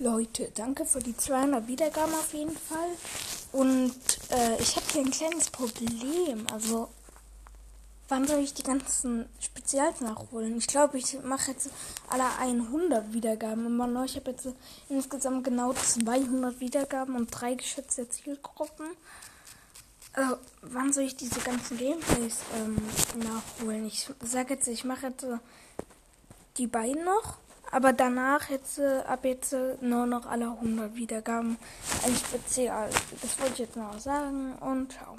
Leute, danke für die 200 Wiedergaben auf jeden Fall. Und äh, ich habe hier ein kleines Problem. Also, wann soll ich die ganzen Spezials nachholen? Ich glaube, ich mache jetzt alle 100 Wiedergaben immer noch. Ich habe jetzt insgesamt genau 200 Wiedergaben und drei geschätzte Zielgruppen. Äh, wann soll ich diese ganzen Gameplays ähm, nachholen? Ich sage jetzt, ich mache jetzt äh, die beiden noch. Aber danach jetzt, ab jetzt nur noch alle 100 Wiedergaben ein Spezial. Das wollte ich jetzt noch sagen und ciao.